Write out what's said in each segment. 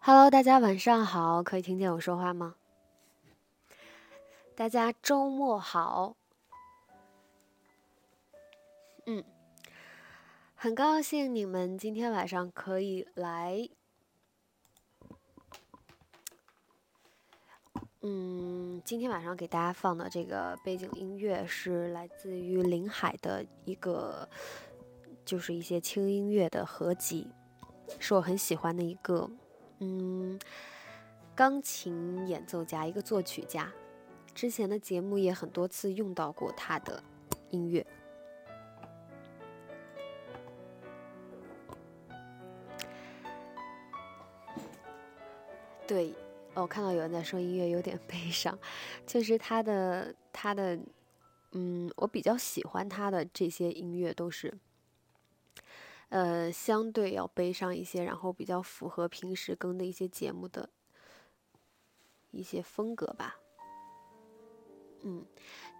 Hello，大家晚上好，可以听见我说话吗？大家周末好。嗯，很高兴你们今天晚上可以来。嗯，今天晚上给大家放的这个背景音乐是来自于林海的一个，就是一些轻音乐的合集，是我很喜欢的一个。嗯，钢琴演奏家，一个作曲家，之前的节目也很多次用到过他的音乐。对，我看到有人在说音乐有点悲伤，就是他的他的，嗯，我比较喜欢他的这些音乐都是。呃，相对要悲伤一些，然后比较符合平时更的一些节目的一些风格吧。嗯，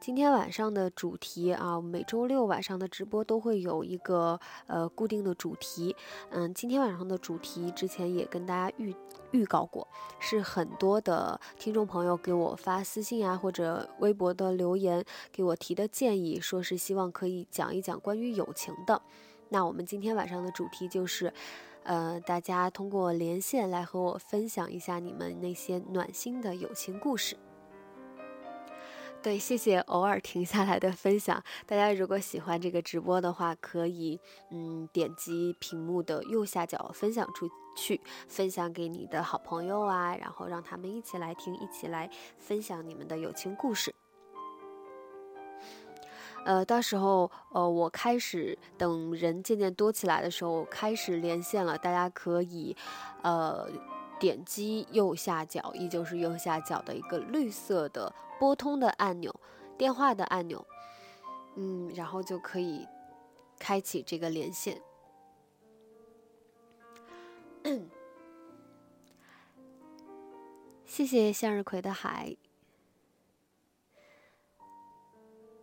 今天晚上的主题啊，每周六晚上的直播都会有一个呃固定的主题。嗯，今天晚上的主题之前也跟大家预预告过，是很多的听众朋友给我发私信啊，或者微博的留言给我提的建议，说是希望可以讲一讲关于友情的。那我们今天晚上的主题就是，呃，大家通过连线来和我分享一下你们那些暖心的友情故事。对，谢谢偶尔停下来的分享。大家如果喜欢这个直播的话，可以嗯点击屏幕的右下角分享出去，分享给你的好朋友啊，然后让他们一起来听，一起来分享你们的友情故事。呃，到时候，呃，我开始等人渐渐多起来的时候，开始连线了。大家可以，呃，点击右下角，依旧是右下角的一个绿色的拨通的按钮，电话的按钮，嗯，然后就可以开启这个连线。谢谢向日葵的海。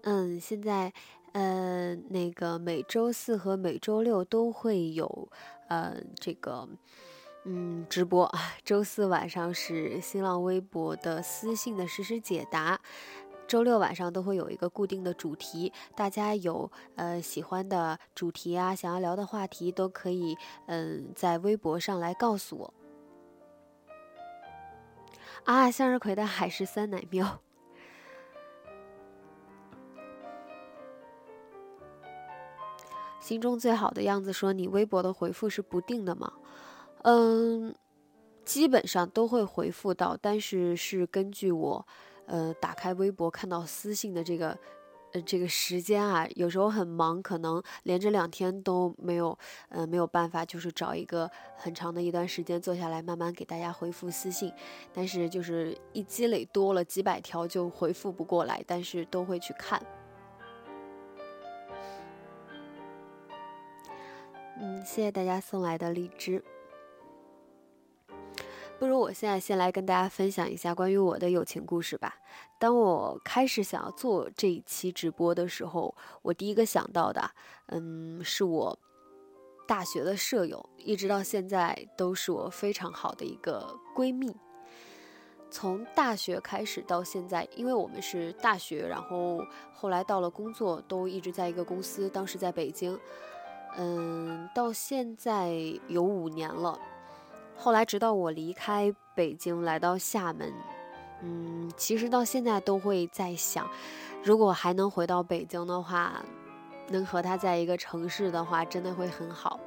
嗯，现在，呃，那个每周四和每周六都会有，呃，这个，嗯，直播。周四晚上是新浪微博的私信的实时解答，周六晚上都会有一个固定的主题。大家有呃喜欢的主题啊，想要聊的话题，都可以嗯在微博上来告诉我。啊，向日葵的海誓酸奶喵。心中最好的样子说：“你微博的回复是不定的吗？”嗯，基本上都会回复到，但是是根据我，呃，打开微博看到私信的这个，呃，这个时间啊，有时候很忙，可能连着两天都没有，呃，没有办法，就是找一个很长的一段时间坐下来慢慢给大家回复私信。但是就是一积累多了几百条就回复不过来，但是都会去看。嗯，谢谢大家送来的荔枝。不如我现在先来跟大家分享一下关于我的友情故事吧。当我开始想要做这一期直播的时候，我第一个想到的，嗯，是我大学的舍友，一直到现在都是我非常好的一个闺蜜。从大学开始到现在，因为我们是大学，然后后来到了工作，都一直在一个公司，当时在北京。嗯，到现在有五年了。后来直到我离开北京来到厦门，嗯，其实到现在都会在想，如果还能回到北京的话，能和他在一个城市的话，真的会很好。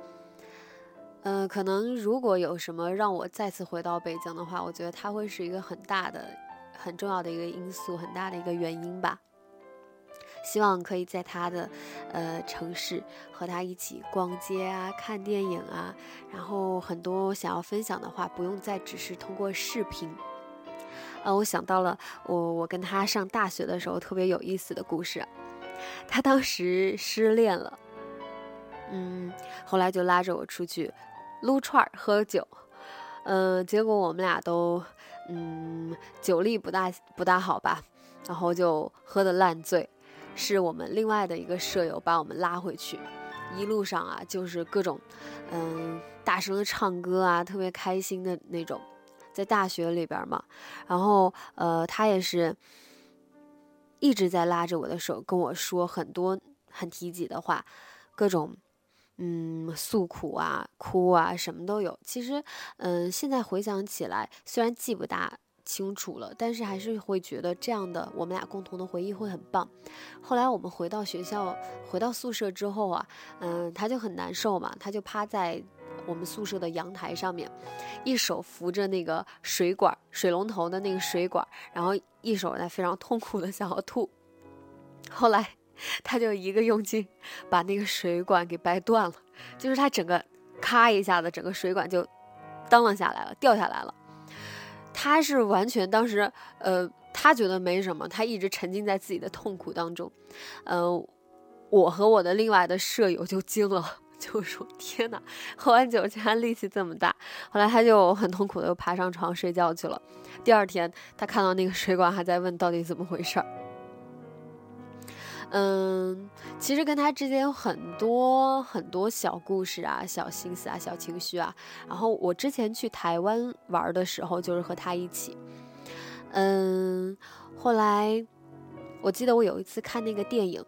嗯，可能如果有什么让我再次回到北京的话，我觉得他会是一个很大的、很重要的一个因素，很大的一个原因吧。希望可以在他的，呃，城市和他一起逛街啊，看电影啊，然后很多想要分享的话，不用再只是通过视频。呃，我想到了我我跟他上大学的时候特别有意思的故事。他当时失恋了，嗯，后来就拉着我出去撸串儿喝酒，嗯，结果我们俩都，嗯，酒力不大不大好吧，然后就喝的烂醉。是我们另外的一个舍友把我们拉回去，一路上啊，就是各种，嗯，大声的唱歌啊，特别开心的那种，在大学里边嘛。然后，呃，他也是一直在拉着我的手，跟我说很多很提己的话，各种，嗯，诉苦啊、哭啊，什么都有。其实，嗯，现在回想起来，虽然记不大。清楚了，但是还是会觉得这样的我们俩共同的回忆会很棒。后来我们回到学校，回到宿舍之后啊，嗯，他就很难受嘛，他就趴在我们宿舍的阳台上面，一手扶着那个水管、水龙头的那个水管，然后一手在非常痛苦的想要吐。后来他就一个用劲把那个水管给掰断了，就是他整个咔一下子，整个水管就当啷下来了，掉下来了。他是完全当时，呃，他觉得没什么，他一直沉浸在自己的痛苦当中，呃，我和我的另外的舍友就惊了，就说：“天哪，喝完酒竟然力气这么大。”后来他就很痛苦的又爬上床睡觉去了。第二天，他看到那个水管，还在问到底怎么回事儿。嗯，其实跟他之间有很多很多小故事啊、小心思啊、小情绪啊。然后我之前去台湾玩的时候，就是和他一起。嗯，后来我记得我有一次看那个电影，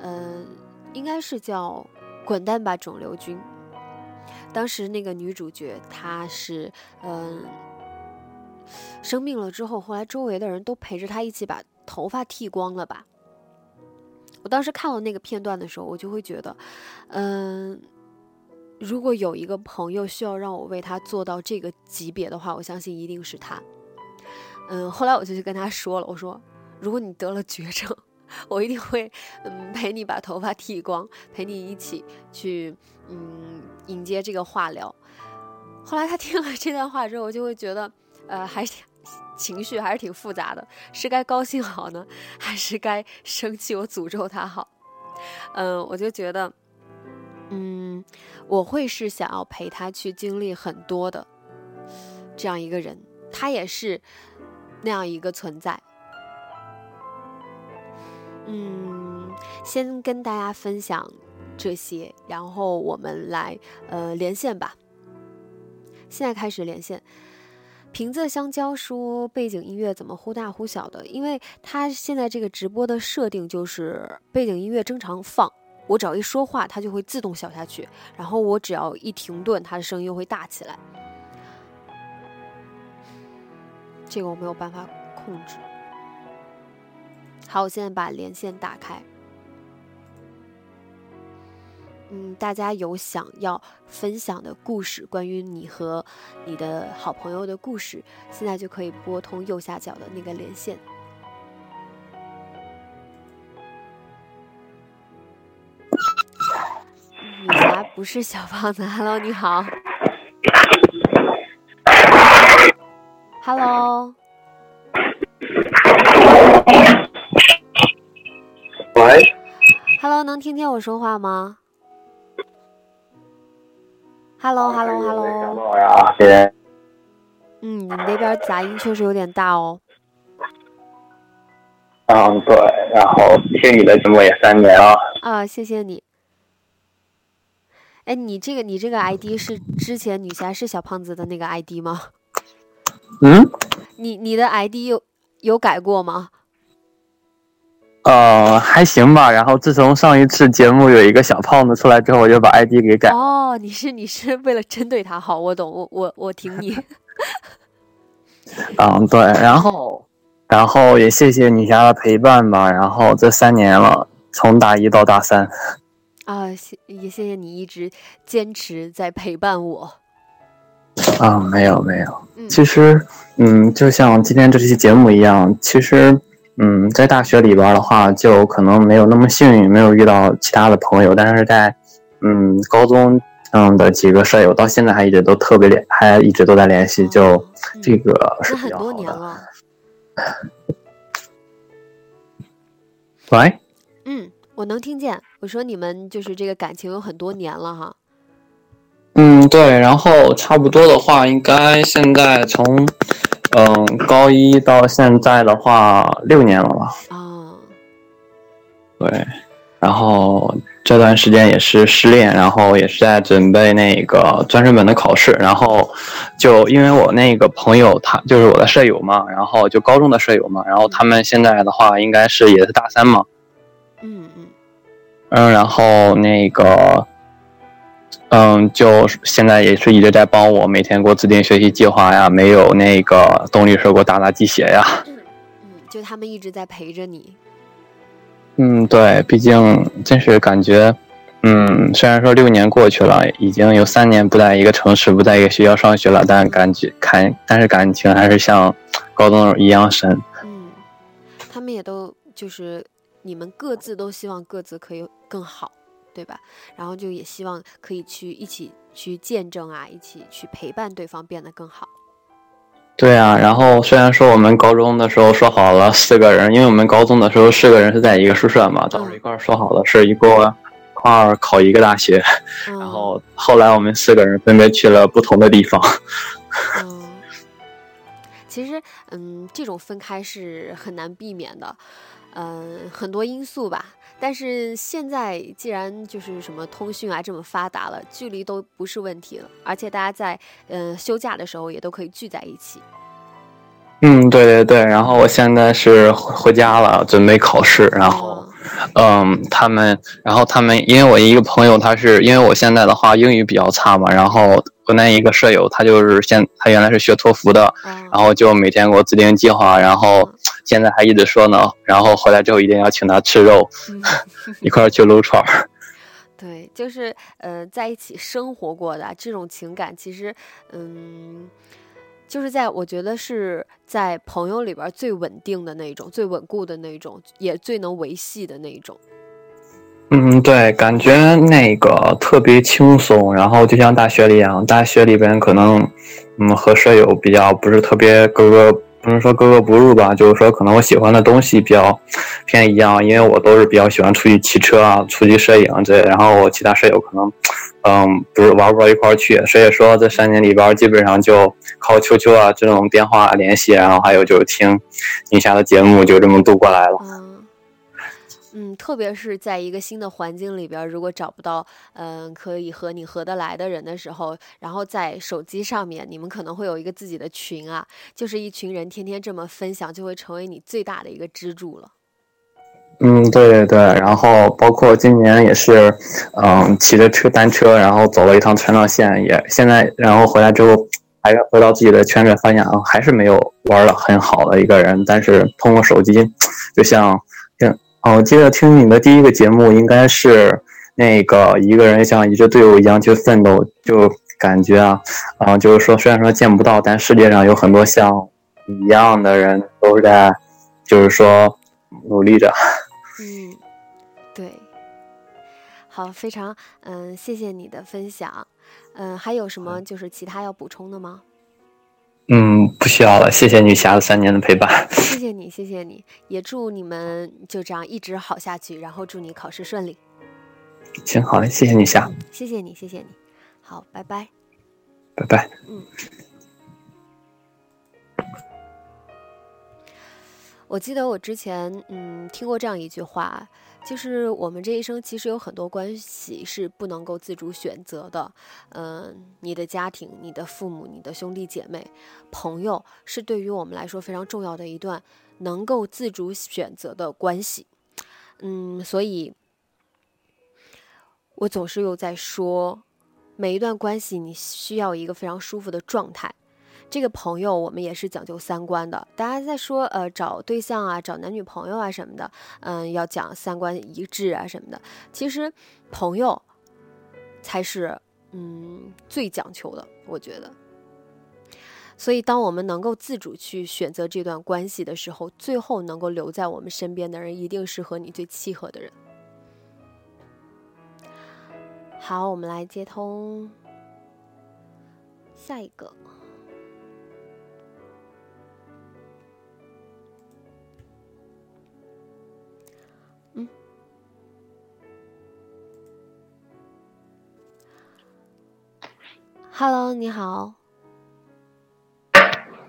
嗯，应该是叫《滚蛋吧，肿瘤君》。当时那个女主角她是嗯生病了之后，后来周围的人都陪着她一起把头发剃光了吧。我当时看了那个片段的时候，我就会觉得，嗯，如果有一个朋友需要让我为他做到这个级别的话，我相信一定是他。嗯，后来我就去跟他说了，我说，如果你得了绝症，我一定会，嗯，陪你把头发剃光，陪你一起去，嗯，迎接这个化疗。后来他听了这段话之后，我就会觉得，呃，还是。情绪还是挺复杂的，是该高兴好呢，还是该生气？我诅咒他好？嗯，我就觉得，嗯，我会是想要陪他去经历很多的这样一个人，他也是那样一个存在。嗯，先跟大家分享这些，然后我们来呃连线吧。现在开始连线。瓶子香蕉说：“背景音乐怎么忽大忽小的？因为他现在这个直播的设定就是背景音乐正常放，我只要一说话，它就会自动小下去，然后我只要一停顿，它的声音又会大起来。这个我没有办法控制。好，我现在把连线打开。”嗯，大家有想要分享的故事，关于你和你的好朋友的故事，现在就可以拨通右下角的那个连线。女侠不是小胖子，Hello，你好。Hello。喂。Hello，能听见我说话吗？Hello，Hello，Hello。嗯，你那边杂音确实有点大哦。嗯，对，然后听你的节目也三年了。啊，谢谢你。哎，你这个你这个 ID 是之前女侠是小胖子的那个 ID 吗？嗯。你你的 ID 有有改过吗？呃，还行吧。然后自从上一次节目有一个小胖子出来之后，我就把 ID 给改。哦，你是你是为了针对他好，我懂，我我我挺你。嗯，对。然后，然后也谢谢女侠的陪伴吧。然后这三年了，从大一到大三。啊，谢也谢谢你一直坚持在陪伴我。啊，没有没有。其实，嗯，就像今天这期节目一样，其实。嗯，在大学里边的话，就可能没有那么幸运，没有遇到其他的朋友。但是在嗯高中嗯的几个舍友，到现在还一直都特别联，还一直都在联系。就这个是比较好的。喂，嗯，我能听见。我说你们就是这个感情有很多年了哈。嗯，对。然后差不多的话，应该现在从。嗯，高一到现在的话，六年了吧？啊，对，然后这段时间也是失恋，然后也是在准备那个专升本的考试，然后就因为我那个朋友他就是我的舍友嘛，然后就高中的舍友嘛，然后他们现在的话应该是也是大三嘛，嗯嗯。嗯，然后那个嗯，就现在也是一直在帮我每天给我制定学习计划呀，没有那个动力时给我打打鸡血呀，嗯，就他们一直在陪着你。嗯，对，毕竟真是感觉，嗯，虽然说六年过去了，已经有三年不在一个城市，不在一个学校上学了，但感觉看，但是感情还是像高中一样深。嗯，他们也都就是你们各自都希望各自可以更好，对吧？然后就也希望可以去一起去见证啊，一起去陪伴对方变得更好。对啊，然后虽然说我们高中的时候说好了四个人，因为我们高中的时候四个人是在一个宿舍嘛，当时一块说好了是一个块考一个大学，然后后来我们四个人分别去了不同的地方。嗯，其实嗯，这种分开是很难避免的，嗯，很多因素吧。但是现在既然就是什么通讯啊这么发达了，距离都不是问题了，而且大家在嗯休假的时候也都可以聚在一起。嗯，对对对。然后我现在是回家了，准备考试。然后，嗯，他们，然后他们，因为我一个朋友，他是因为我现在的话英语比较差嘛，然后。我那一个舍友，他就是现他原来是学托福的，然后就每天给我制定计划，然后现在还一直说呢，然后回来之后一定要请他吃肉，一块儿去撸串儿。对，就是呃，在一起生活过的这种情感，其实嗯，就是在我觉得是在朋友里边最稳定的那种、最稳固的那种，也最能维系的那一种。嗯，对，感觉那个特别轻松，然后就像大学里一样，大学里边可能，嗯，和舍友比较不是特别格格，不是说格格不入吧，就是说可能我喜欢的东西比较偏一样，因为我都是比较喜欢出去骑车啊，出去摄影这，然后我其他舍友可能，嗯，不是玩不到一块儿去，所以说这三年里边基本上就靠 QQ 啊这种电话联系，然后还有就是听宁夏的节目，就这么度过来了。嗯，特别是在一个新的环境里边，如果找不到嗯可以和你合得来的人的时候，然后在手机上面，你们可能会有一个自己的群啊，就是一群人天天这么分享，就会成为你最大的一个支柱了。嗯，对对对，然后包括今年也是，嗯，骑着车单车，然后走了一趟川藏线，也现在然后回来之后，还是回到自己的圈子，发现啊，还是没有玩的很好的一个人，但是通过手机，就像像。哦，我记得听你的第一个节目，应该是那个一个人像一支队伍一样去奋斗，就感觉啊，啊，就是说虽然说见不到，但世界上有很多像你一样的人都是在，就是说努力着。嗯，对，好，非常嗯，谢谢你的分享，嗯，还有什么就是其他要补充的吗？嗯，不需要了，谢谢女侠的三年的陪伴。谢谢你，谢谢你，也祝你们就这样一直好下去，然后祝你考试顺利。行，好嘞，谢谢女侠。谢谢你，谢谢你，好，拜拜。拜拜。嗯。我记得我之前嗯听过这样一句话。就是我们这一生其实有很多关系是不能够自主选择的，嗯，你的家庭、你的父母、你的兄弟姐妹、朋友，是对于我们来说非常重要的一段能够自主选择的关系，嗯，所以，我总是又在说，每一段关系你需要一个非常舒服的状态。这个朋友，我们也是讲究三观的。大家在说，呃，找对象啊，找男女朋友啊什么的，嗯，要讲三观一致啊什么的。其实，朋友才是，嗯，最讲求的，我觉得。所以，当我们能够自主去选择这段关系的时候，最后能够留在我们身边的人，一定是和你最契合的人。好，我们来接通下一个。Hello，你好。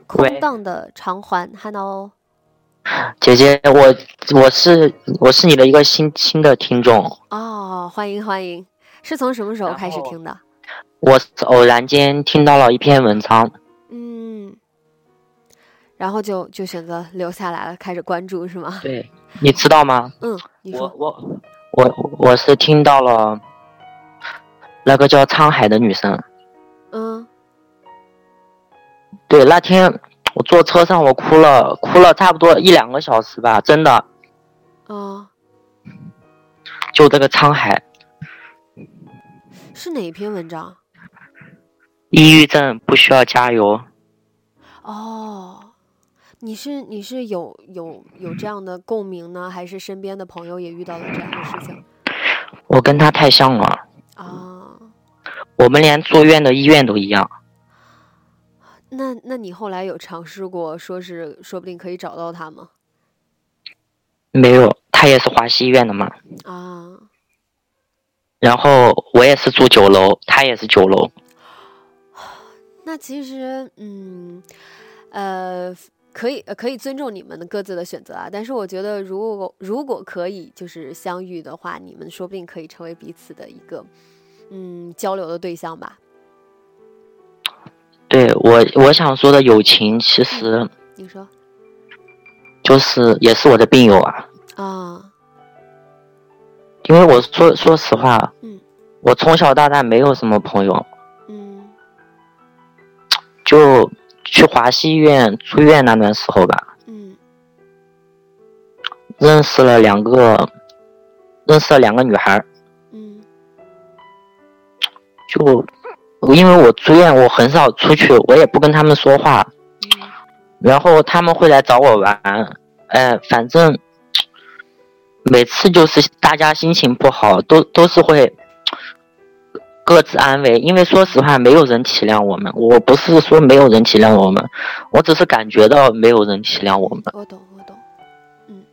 空荡的长环，Hello。姐姐，我我是我是你的一个新新的听众。哦，哦，欢迎欢迎，是从什么时候开始听的？我偶然间听到了一篇文章，嗯，然后就就选择留下来了，开始关注是吗？对，你知道吗？嗯，你说我我我我是听到了那个叫沧海的女生，嗯，对，那天我坐车上我哭了，哭了差不多一两个小时吧，真的，哦，就这个沧海，是哪一篇文章？抑郁症不需要加油。哦，你是你是有有有这样的共鸣呢，还是身边的朋友也遇到了这样的事情？我跟他太像了。啊。我们连住院的医院都一样。那那你后来有尝试过，说是说不定可以找到他吗？没有，他也是华西医院的嘛。啊。然后我也是住九楼，他也是九楼。那其实，嗯，呃，可以可以尊重你们的各自的选择啊。但是我觉得，如果如果可以就是相遇的话，你们说不定可以成为彼此的一个嗯交流的对象吧。对我我想说的友情，其实你说，就是也是我的病友啊。啊。因为我说说实话，嗯，我从小到大没有什么朋友。就去华西医院住院那段时候吧，嗯，认识了两个，认识了两个女孩嗯，就因为我住院，我很少出去，我也不跟他们说话，然后他们会来找我玩，哎，反正每次就是大家心情不好，都都是会。各自安慰，因为说实话，没有人体谅我们。我不是说没有人体谅我们，我只是感觉到没有人体谅我们。我懂，我懂，嗯。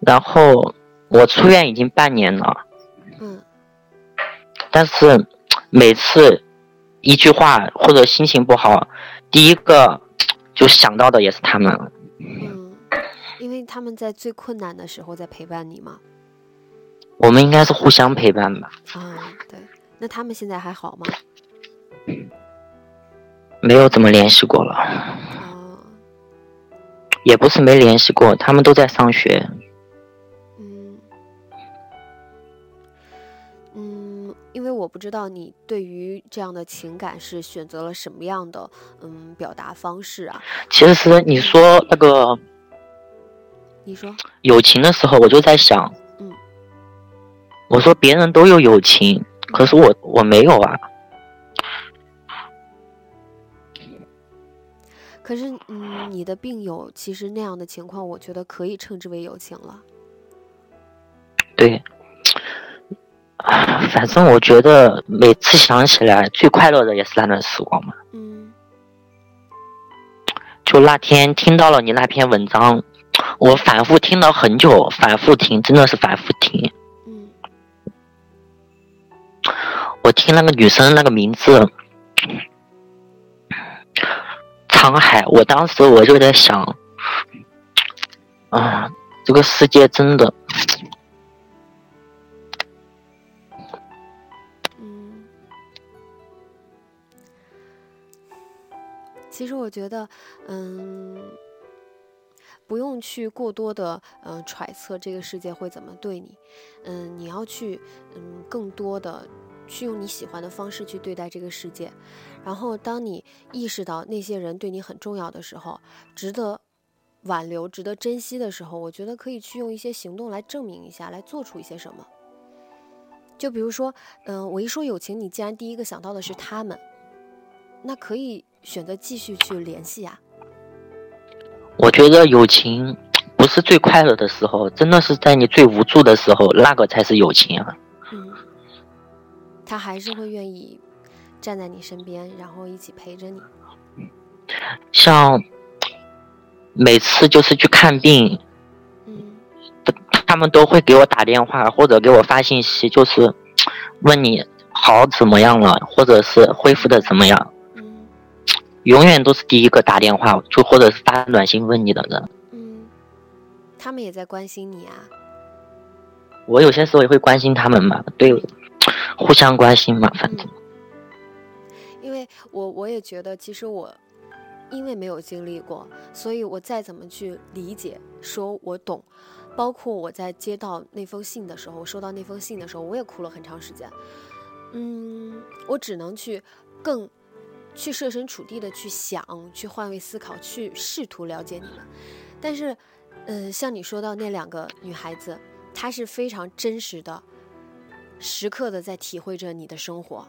然后我出院已经半年了，嗯。但是每次一句话或者心情不好，第一个就想到的也是他们。嗯，因为他们在最困难的时候在陪伴你嘛。我们应该是互相陪伴吧。啊，对。那他们现在还好吗？没有怎么联系过了。哦。也不是没联系过，他们都在上学。为我不知道你对于这样的情感是选择了什么样的嗯表达方式啊。其实你说那个，你说友情的时候，我就在想，嗯，我说别人都有友情。可是我我没有啊。可是，嗯，你的病友其实那样的情况，我觉得可以称之为友情了。对，反正我觉得每次想起来最快乐的也是那段时光嘛。嗯。就那天听到了你那篇文章，我反复听了很久，反复听，真的是反复听。嗯我听那个女生那个名字，沧海。我当时我就在想，啊，这个世界真的，其实我觉得，嗯，不用去过多的嗯揣测这个世界会怎么对你，嗯，你要去嗯更多的。去用你喜欢的方式去对待这个世界，然后当你意识到那些人对你很重要的时候，值得挽留、值得珍惜的时候，我觉得可以去用一些行动来证明一下，来做出一些什么。就比如说，嗯，我一说友情，你既然第一个想到的是他们，那可以选择继续去联系啊。我觉得友情不是最快乐的时候，真的是在你最无助的时候，那个才是友情啊。嗯他还是会愿意站在你身边，然后一起陪着你。像每次就是去看病，嗯，他们都会给我打电话或者给我发信息，就是问你好怎么样了，或者是恢复的怎么样。嗯，永远都是第一个打电话，就或者是发短信问你的人。嗯，他们也在关心你啊。我有些时候也会关心他们嘛，对，互相关心嘛，反正。因为我我也觉得，其实我因为没有经历过，所以我再怎么去理解，说我懂，包括我在接到那封信的时候，收到那封信的时候，我也哭了很长时间。嗯，我只能去更去设身处地的去想，去换位思考，去试图了解你们。但是，嗯，像你说到那两个女孩子。她是非常真实的，时刻的在体会着你的生活，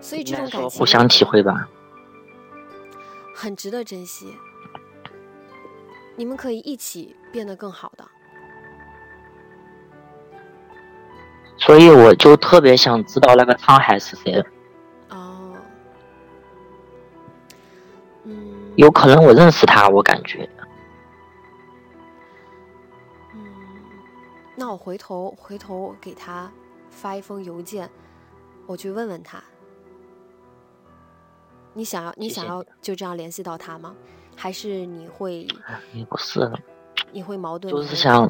所以这种感情互相体会吧，很值得珍惜。你们可以一起变得更好的。所以我就特别想知道那个沧海是谁。有可能我认识他，我感觉。那我回头回头给他发一封邮件，我去问问他。你想要你想要就这样联系到他吗？还是你会？也不是。你会矛盾？就是想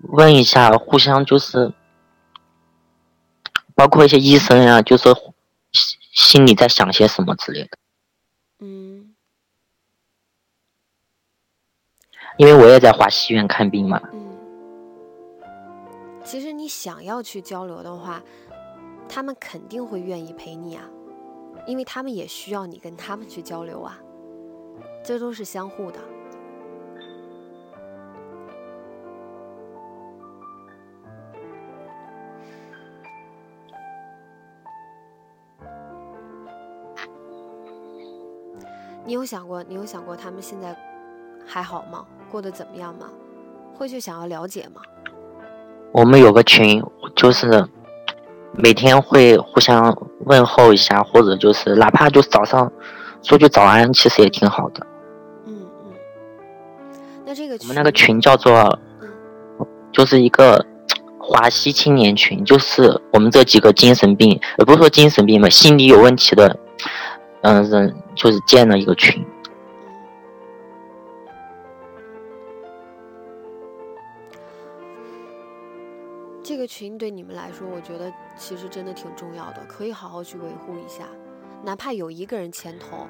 问一下，互相就是，包括一些医生呀，就是心里在想些什么之类的。因为我也在华西医院看病嘛。其实你想要去交流的话，他们肯定会愿意陪你啊，因为他们也需要你跟他们去交流啊，这都是相互的。你有想过，你有想过他们现在还好吗？过得怎么样吗？会去想要了解吗？我们有个群，就是每天会互相问候一下，或者就是哪怕就早上说句早安，其实也挺好的。嗯嗯。那这个我们那个群叫做，就是一个华西青年群，就是我们这几个精神病，也，不是说精神病吧，心理有问题的，嗯，人就是建了一个群。个群对你们来说，我觉得其实真的挺重要的，可以好好去维护一下，哪怕有一个人牵头。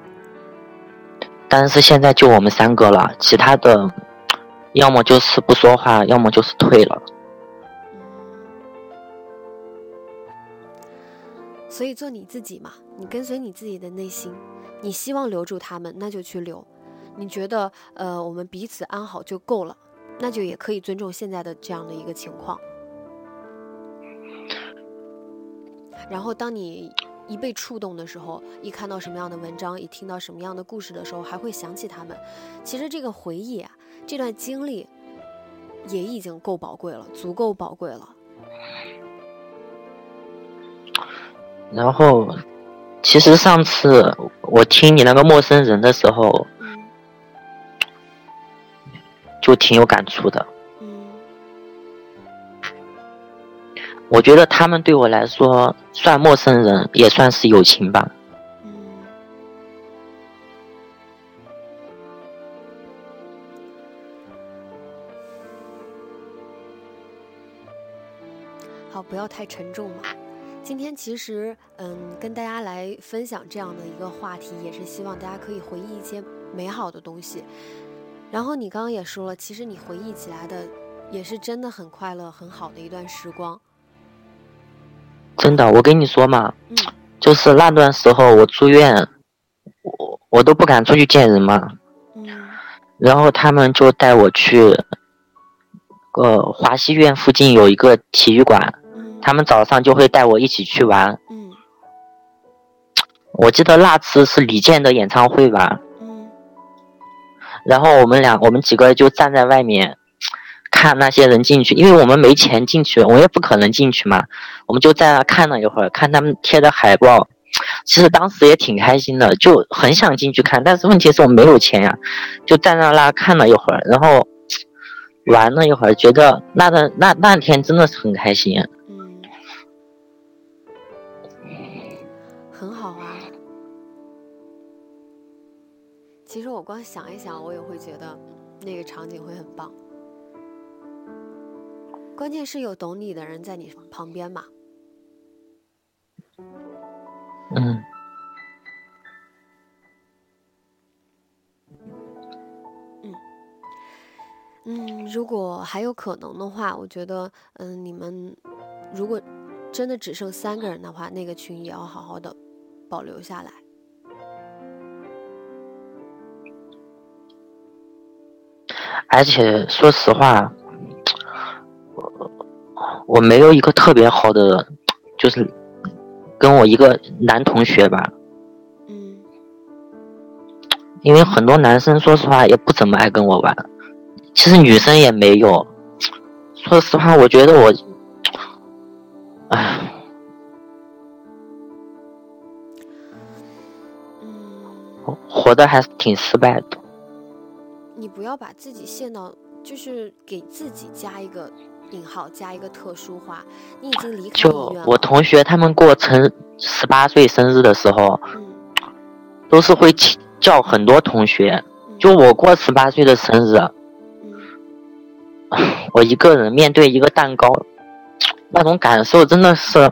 但是现在就我们三个了，其他的要么就是不说话，要么就是退了。所以做你自己嘛，你跟随你自己的内心，你希望留住他们，那就去留；你觉得呃我们彼此安好就够了，那就也可以尊重现在的这样的一个情况。然后，当你一被触动的时候，一看到什么样的文章，一听到什么样的故事的时候，还会想起他们。其实这个回忆啊，这段经历也已经够宝贵了，足够宝贵了。然后，其实上次我听你那个陌生人的时候，就挺有感触的。我觉得他们对我来说算陌生人，也算是友情吧。嗯。好，不要太沉重嘛。今天其实，嗯，跟大家来分享这样的一个话题，也是希望大家可以回忆一些美好的东西。然后你刚刚也说了，其实你回忆起来的，也是真的很快乐、很好的一段时光。真的，我跟你说嘛，就是那段时候我住院，我我都不敢出去见人嘛。然后他们就带我去，呃，华西院附近有一个体育馆，他们早上就会带我一起去玩。我记得那次是李健的演唱会吧。然后我们俩，我们几个就站在外面。看那些人进去，因为我们没钱进去，我也不可能进去嘛。我们就在那看了一会儿，看他们贴的海报。其实当时也挺开心的，就很想进去看，但是问题是我没有钱呀。就站在那看了一会儿，然后玩了一会儿，觉得那个那那天真的是很开心。嗯，很好啊。其实我光想一想，我也会觉得那个场景会很棒。关键是有懂你的人在你旁边嘛。嗯。嗯，如果还有可能的话，我觉得，嗯，你们如果真的只剩三个人的话，那个群也要好好的保留下来。而且说实话，我我没有一个特别好的，就是跟我一个男同学吧。嗯。因为很多男生说实话也不怎么爱跟我玩。其实女生也没有，说实话，我觉得我，唉，嗯，活的还是挺失败的。你不要把自己陷到，就是给自己加一个引号，加一个特殊化。你已经离开就我同学他们过成十八岁生日的时候，嗯，都是会叫很多同学。就我过十八岁的生日。我一个人面对一个蛋糕，那种感受真的是，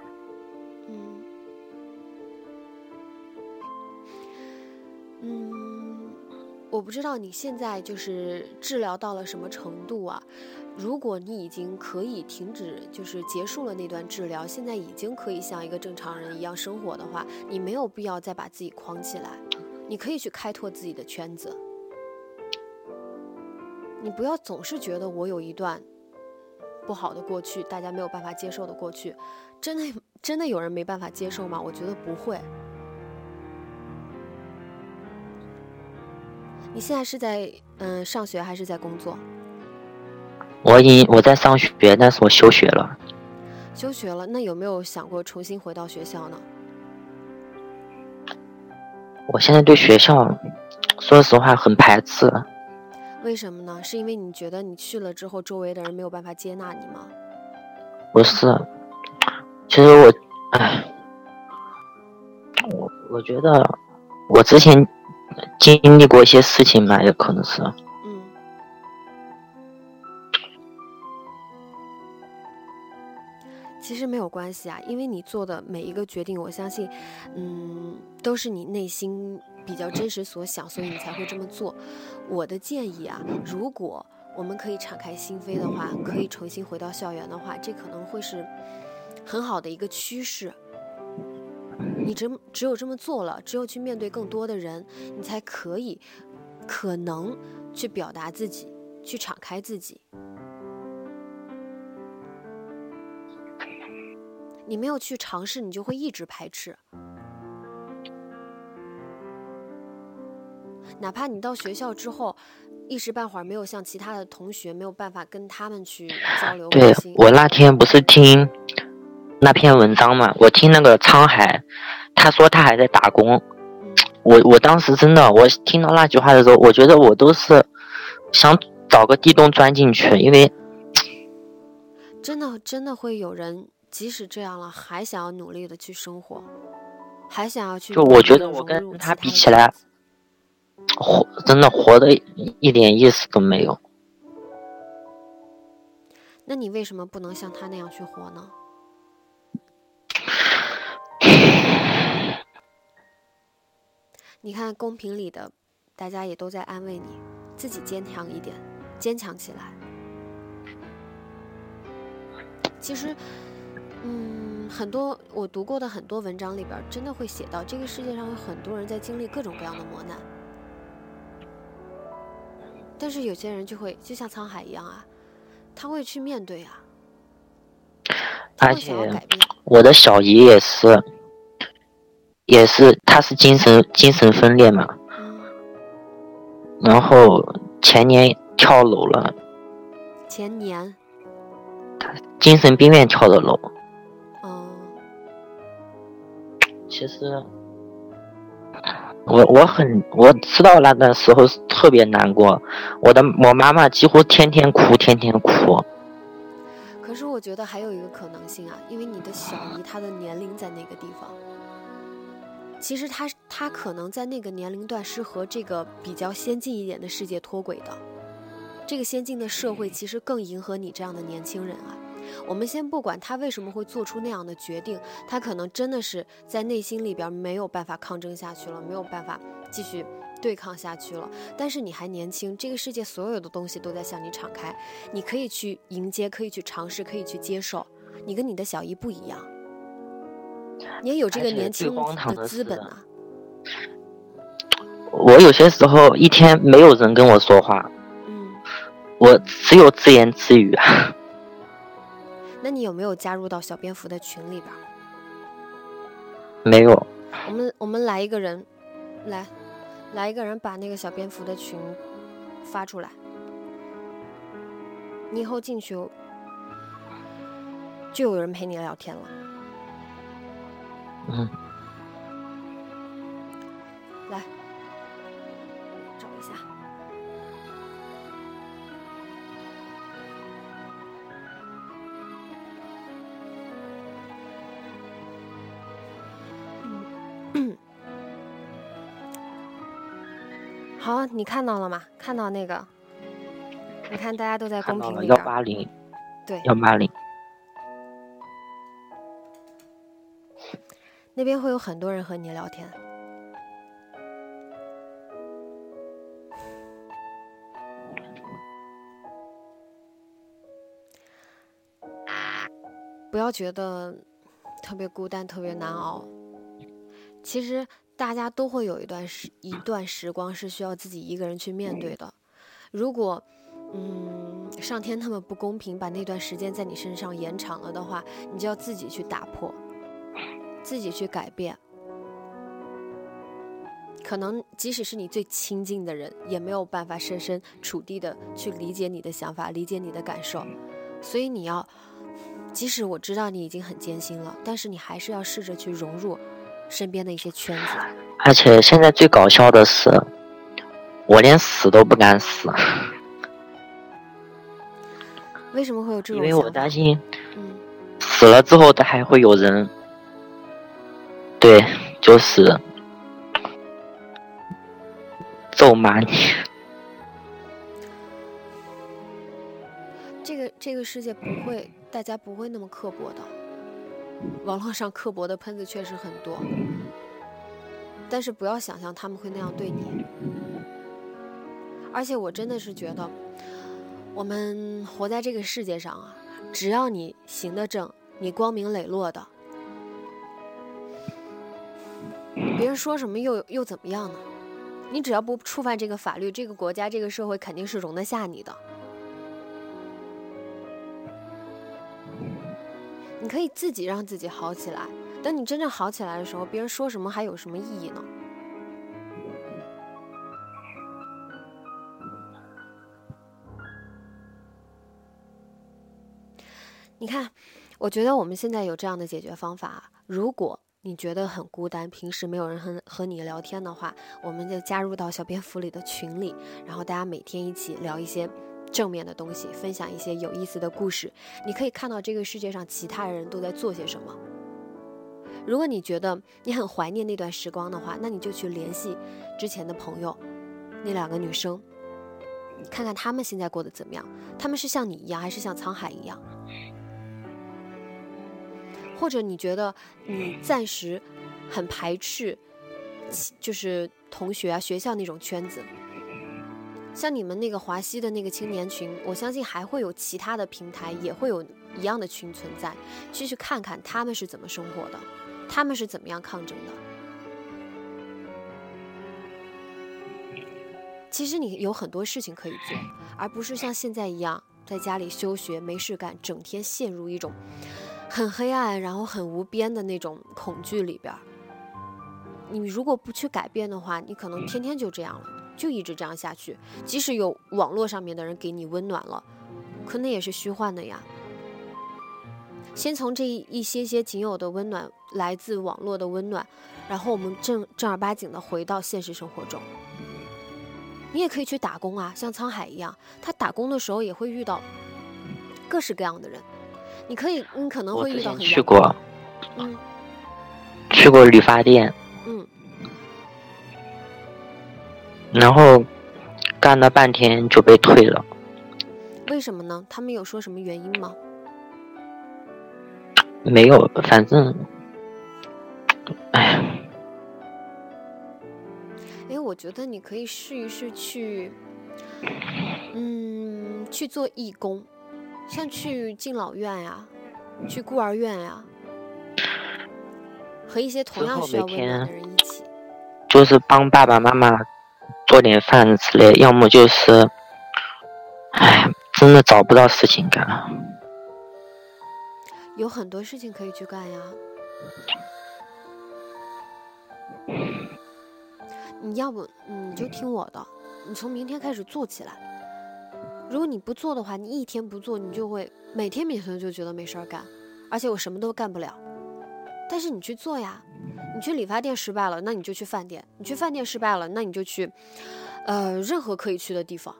嗯，嗯，我不知道你现在就是治疗到了什么程度啊？如果你已经可以停止，就是结束了那段治疗，现在已经可以像一个正常人一样生活的话，你没有必要再把自己框起来，你可以去开拓自己的圈子。你不要总是觉得我有一段不好的过去，大家没有办法接受的过去，真的真的有人没办法接受吗？我觉得不会。你现在是在嗯上学还是在工作？我已经我在上学，但是我休学了。休学了，那有没有想过重新回到学校呢？我现在对学校，说实话很排斥。为什么呢？是因为你觉得你去了之后，周围的人没有办法接纳你吗？不是，其实我，唉，我我觉得我之前经历过一些事情吧，也可能是。其实没有关系啊，因为你做的每一个决定，我相信，嗯，都是你内心。比较真实所想，所以你才会这么做。我的建议啊，如果我们可以敞开心扉的话，可以重新回到校园的话，这可能会是很好的一个趋势。你只只有这么做了，只有去面对更多的人，你才可以可能去表达自己，去敞开自己。你没有去尝试，你就会一直排斥。哪怕你到学校之后，一时半会儿没有像其他的同学没有办法跟他们去交流。对我那天不是听那篇文章嘛，我听那个沧海，他说他还在打工。我我当时真的，我听到那句话的时候，我觉得我都是想找个地洞钻进去，因为真的真的会有人，即使这样了，还想要努力的去生活，还想要去。就我觉得我跟他比起来。活真的活的一点意思都没有。那你为什么不能像他那样去活呢？你看公屏里的大家也都在安慰你，自己坚强一点，坚强起来。其实，嗯，很多我读过的很多文章里边，真的会写到这个世界上有很多人在经历各种各样的磨难。但是有些人就会就像沧海一样啊，他会去面对啊。而且我的小姨也是，也是，她是精神精神分裂嘛。然后前年跳楼了。前年。他精神病院跳的楼。其实。我我很我知道那段时候特别难过，我的我妈妈几乎天天哭天天哭。可是我觉得还有一个可能性啊，因为你的小姨她的年龄在那个地方，其实她她可能在那个年龄段是和这个比较先进一点的世界脱轨的，这个先进的社会其实更迎合你这样的年轻人啊，我们先不管他为什么会做出那样的决定，他可能真的是在内心里边没有办法抗争下去了，没有办法继续对抗下去了。但是你还年轻，这个世界所有的东西都在向你敞开，你可以去迎接，可以去尝试，可以去接受。你跟你的小姨不一样，你也有这个年轻的资本啊。我有些时候一天没有人跟我说话，嗯，我只有自言自语。那你有没有加入到小蝙蝠的群里边？没有。我们我们来一个人，来，来一个人把那个小蝙蝠的群发出来。你以后进去就有人陪你聊天了。嗯。来。好，你看到了吗？看到那个？你看，大家都在公屏里幺八零，对，幺八零。那边会有很多人和你聊天。不要觉得特别孤单、特别难熬。其实大家都会有一段时 一段时光是需要自己一个人去面对的。如果嗯上天他们不公平，把那段时间在你身上延长了的话，你就要自己去打破，自己去改变。可能即使是你最亲近的人，也没有办法设身处地的去理解你的想法、理解你的感受。所以你要。即使我知道你已经很艰辛了，但是你还是要试着去融入身边的一些圈子。而且现在最搞笑的是，我连死都不敢死。为什么会有这种？因为我担心，嗯，死了之后他还会有人，对，就是咒骂你。这个这个世界不会。大家不会那么刻薄的，网络上刻薄的喷子确实很多，但是不要想象他们会那样对你。而且我真的是觉得，我们活在这个世界上啊，只要你行得正，你光明磊落的，别人说什么又又怎么样呢？你只要不触犯这个法律，这个国家、这个社会肯定是容得下你的。你可以自己让自己好起来。等你真正好起来的时候，别人说什么还有什么意义呢？你看，我觉得我们现在有这样的解决方法。如果你觉得很孤单，平时没有人和和你聊天的话，我们就加入到小蝙蝠里的群里，然后大家每天一起聊一些。正面的东西，分享一些有意思的故事，你可以看到这个世界上其他人都在做些什么。如果你觉得你很怀念那段时光的话，那你就去联系之前的朋友，那两个女生，看看他们现在过得怎么样。他们是像你一样，还是像沧海一样？或者你觉得你暂时很排斥，就是同学啊、学校那种圈子？像你们那个华西的那个青年群，我相信还会有其他的平台，也会有一样的群存在，继续看看他们是怎么生活的，他们是怎么样抗争的。其实你有很多事情可以做，而不是像现在一样在家里休学没事干，整天陷入一种很黑暗，然后很无边的那种恐惧里边。你如果不去改变的话，你可能天天就这样了。就一直这样下去，即使有网络上面的人给你温暖了，可那也是虚幻的呀。先从这一些些仅有的温暖，来自网络的温暖，然后我们正正儿八经的回到现实生活中。你也可以去打工啊，像沧海一样，他打工的时候也会遇到各式各样的人。你可以，你可能会遇到很去过，嗯，去过理发店。然后干了半天就被退了，为什么呢？他们有说什么原因吗？没有，反正，哎呀。哎，我觉得你可以试一试去，嗯，去做义工，像去敬老院呀，去孤儿院呀，和一些同样需要温暖的人一起，就是帮爸爸妈妈做点饭之类，要么就是，哎，真的找不到事情干。有很多事情可以去干呀。你要不你就听我的，你从明天开始做起来。如果你不做的话，你一天不做，你就会每天每天就觉得没事干，而且我什么都干不了。但是你去做呀，你去理发店失败了，那你就去饭店；你去饭店失败了，那你就去，呃，任何可以去的地方。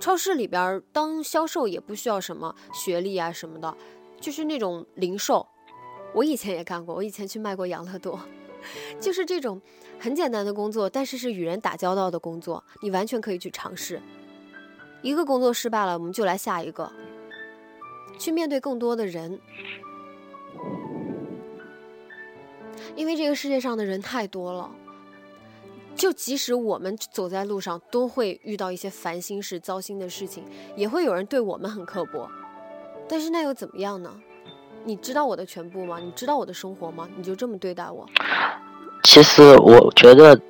超市里边当销售也不需要什么学历啊什么的，就是那种零售。我以前也干过，我以前去卖过养乐多，就是这种。很简单的工作，但是是与人打交道的工作，你完全可以去尝试。一个工作失败了，我们就来下一个，去面对更多的人。因为这个世界上的人太多了，就即使我们走在路上，都会遇到一些烦心事、糟心的事情，也会有人对我们很刻薄。但是那又怎么样呢？你知道我的全部吗？你知道我的生活吗？你就这么对待我？其实我觉得，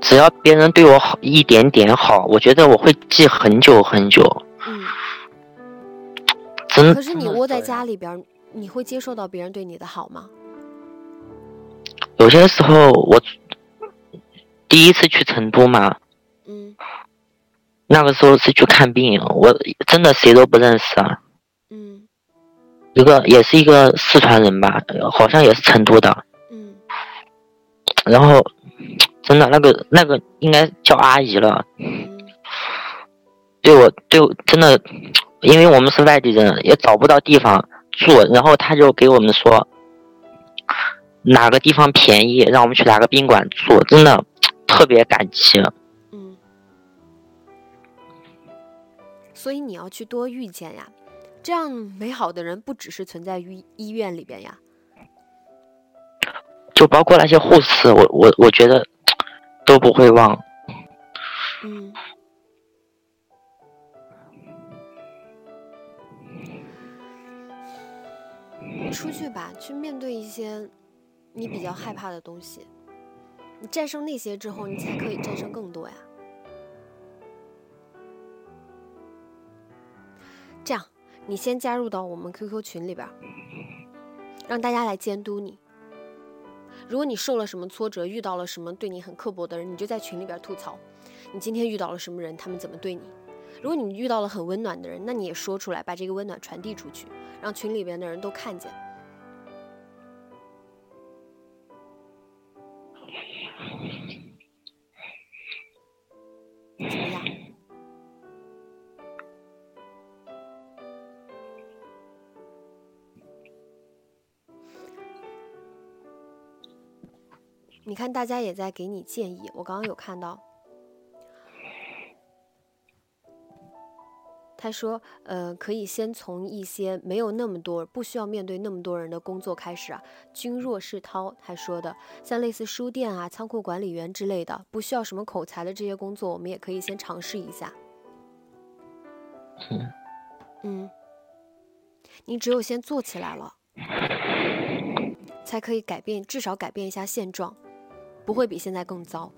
只要别人对我好一点点好，我觉得我会记很久很久。嗯。真。可是你窝在家里边，你会接受到别人对你的好吗？有些时候，我第一次去成都嘛。嗯。那个时候是去看病，我真的谁都不认识啊。嗯。一个也是一个四川人吧，好像也是成都的。嗯然后，真的那个那个应该叫阿姨了，对我对我真的，因为我们是外地人，也找不到地方住，然后他就给我们说哪个地方便宜，让我们去哪个宾馆住，真的特别感激。嗯，所以你要去多遇见呀，这样美好的人不只是存在于医院里边呀。就包括那些护士，我我我觉得都不会忘。嗯。出去吧，去面对一些你比较害怕的东西。你战胜那些之后，你才可以战胜更多呀。这样，你先加入到我们 QQ 群里边，让大家来监督你。如果你受了什么挫折，遇到了什么对你很刻薄的人，你就在群里边吐槽。你今天遇到了什么人，他们怎么对你？如果你遇到了很温暖的人，那你也说出来，把这个温暖传递出去，让群里边的人都看见。怎么样？你看，大家也在给你建议。我刚刚有看到，他说：“呃，可以先从一些没有那么多、不需要面对那么多人的工作开始啊。”君若是涛他说的，像类似书店啊、仓库管理员之类的，不需要什么口才的这些工作，我们也可以先尝试一下。嗯，嗯，你只有先做起来了，才可以改变，至少改变一下现状。不会比现在更糟。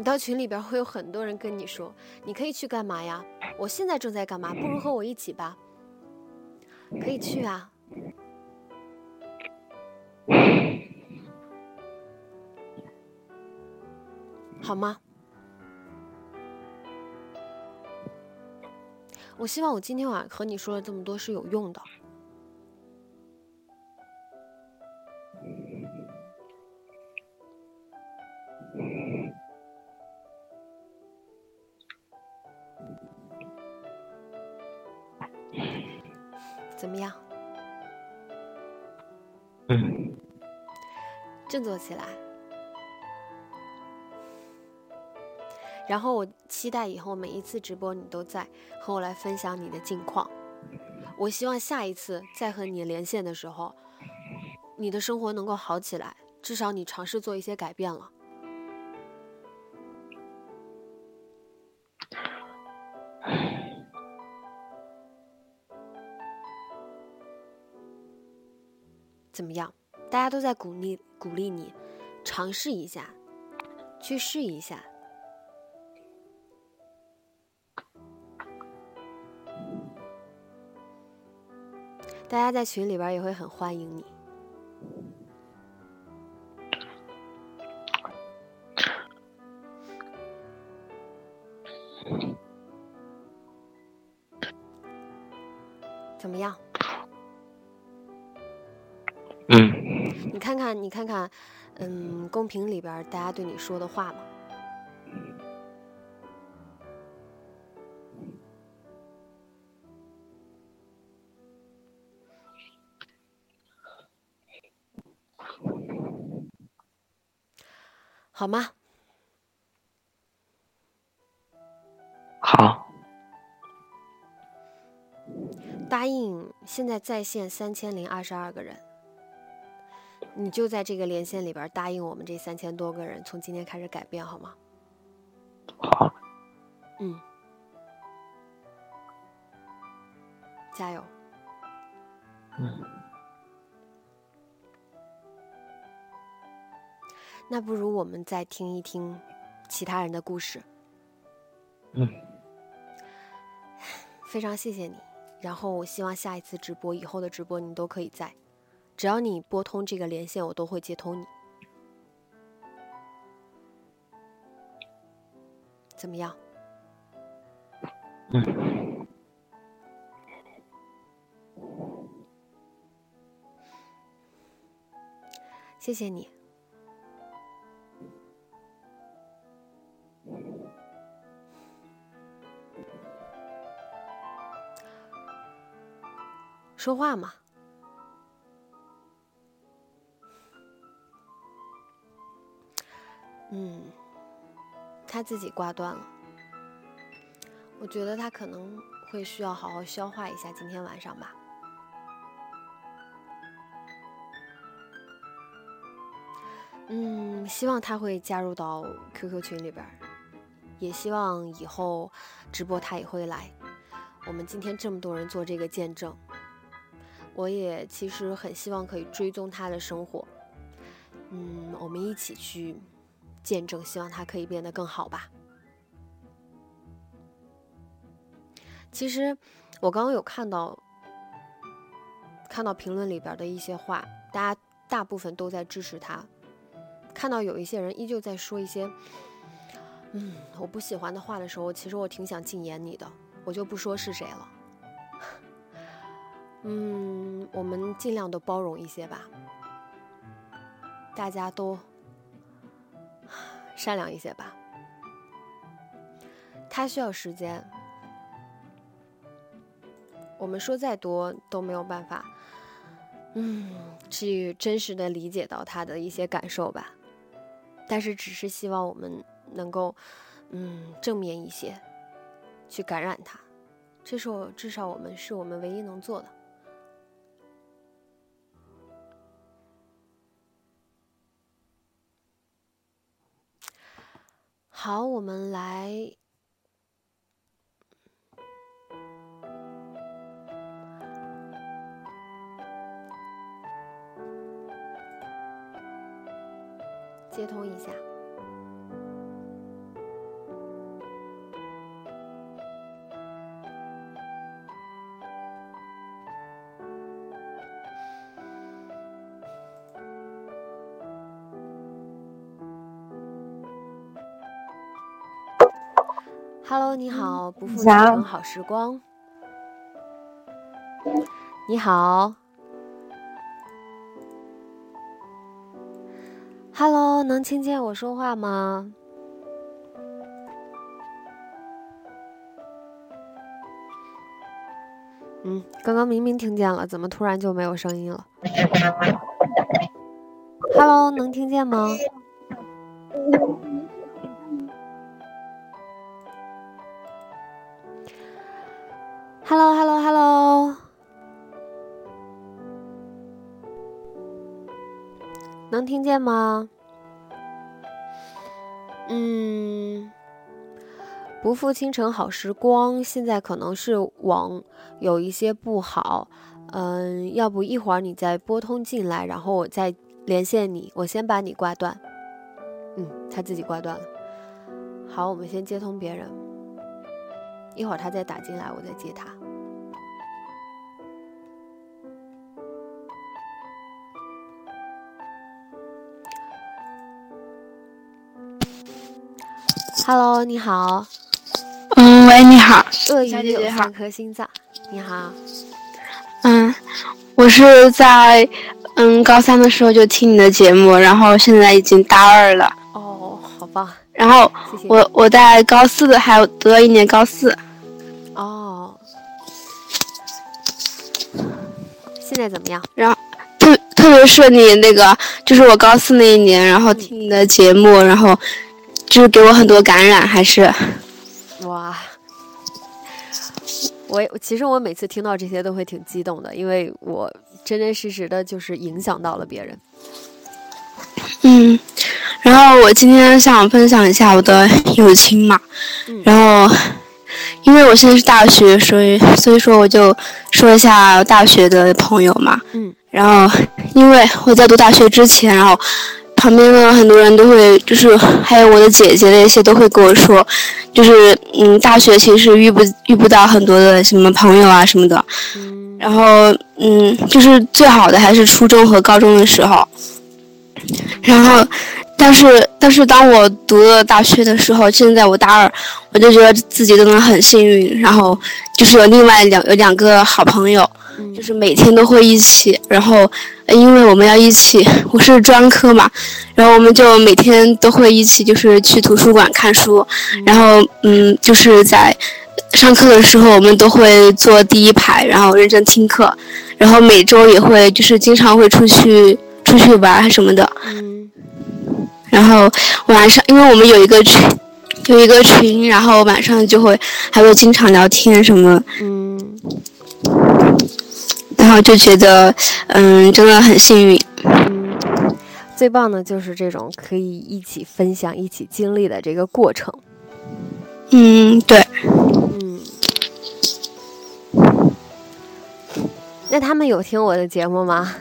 你到群里边会有很多人跟你说：“你可以去干嘛呀？我现在正在干嘛？不如和我一起吧。”可以去啊，好吗？我希望我今天晚上和你说了这么多是有用的。振作起来。然后我期待以后每一次直播你都在和我来分享你的近况。我希望下一次再和你连线的时候，你的生活能够好起来，至少你尝试做一些改变了。怎么样？大家都在鼓励鼓励你，尝试一下，去试一下。大家在群里边也会很欢迎你。看看，你看看，嗯，公屏里边大家对你说的话吗？好吗？好。答应现在在线三千零二十二个人，你就在这个连线里边答应我们这三千多个人，从今天开始改变，好吗？好。嗯。加油。嗯。那不如我们再听一听其他人的故事。嗯，非常谢谢你。然后我希望下一次直播以后的直播你都可以在，只要你拨通这个连线，我都会接通你。怎么样？嗯。谢谢你。说话嘛，嗯，他自己挂断了，我觉得他可能会需要好好消化一下今天晚上吧。嗯，希望他会加入到 QQ 群里边，也希望以后直播他也会来。我们今天这么多人做这个见证。我也其实很希望可以追踪他的生活，嗯，我们一起去见证，希望他可以变得更好吧。其实我刚刚有看到看到评论里边的一些话，大家大部分都在支持他。看到有一些人依旧在说一些嗯我不喜欢的话的时候，其实我挺想禁言你的，我就不说是谁了。嗯，我们尽量都包容一些吧，大家都善良一些吧。他需要时间，我们说再多都没有办法，嗯，去真实的理解到他的一些感受吧。但是，只是希望我们能够，嗯，正面一些，去感染他。这是我至少我们是我们唯一能做的。好，我们来接通一下。Hello，你好，不负此生好时光。你好。Hello，能听见我说话吗？嗯，刚刚明明听见了，怎么突然就没有声音了？Hello，能听见吗能听见吗？嗯，不负倾城好时光，现在可能是网有一些不好，嗯，要不一会儿你再拨通进来，然后我再连线你，我先把你挂断。嗯，他自己挂断了。好，我们先接通别人，一会儿他再打进来，我再接他。Hello，你好。嗯，喂，你好。鳄鱼有三颗心脏。你好。嗯，我是在嗯高三的时候就听你的节目，然后现在已经大二了。哦，好棒。然后我我在高四的还有读了一年高四。哦。现在怎么样？然后特特别顺利，那个就是我高四那一年，然后听你的节目，然后。就是给我很多感染，还是哇！我其实我每次听到这些都会挺激动的，因为我真真实实的就是影响到了别人。嗯，然后我今天想分享一下我的友情嘛。嗯。然后，因为我现在是大学，所以所以说我就说一下大学的朋友嘛。嗯。然后，因为我在读大学之前，然后。旁边的很多人都会，就是还有我的姐姐那些都会跟我说，就是嗯，大学其实遇不遇不到很多的什么朋友啊什么的，然后嗯，就是最好的还是初中和高中的时候，然后，但是但是当我读了大学的时候，现在我大二，我就觉得自己真的很幸运，然后就是有另外两有两个好朋友。就是每天都会一起，然后因为我们要一起，我是专科嘛，然后我们就每天都会一起，就是去图书馆看书，然后嗯，就是在上课的时候，我们都会坐第一排，然后认真听课，然后每周也会就是经常会出去出去玩什么的，嗯，然后晚上因为我们有一个群，有一个群，然后晚上就会还会经常聊天什么，嗯。然后就觉得，嗯，真的很幸运。嗯，最棒的就是这种可以一起分享、一起经历的这个过程。嗯，对。嗯。那他们有听我的节目吗？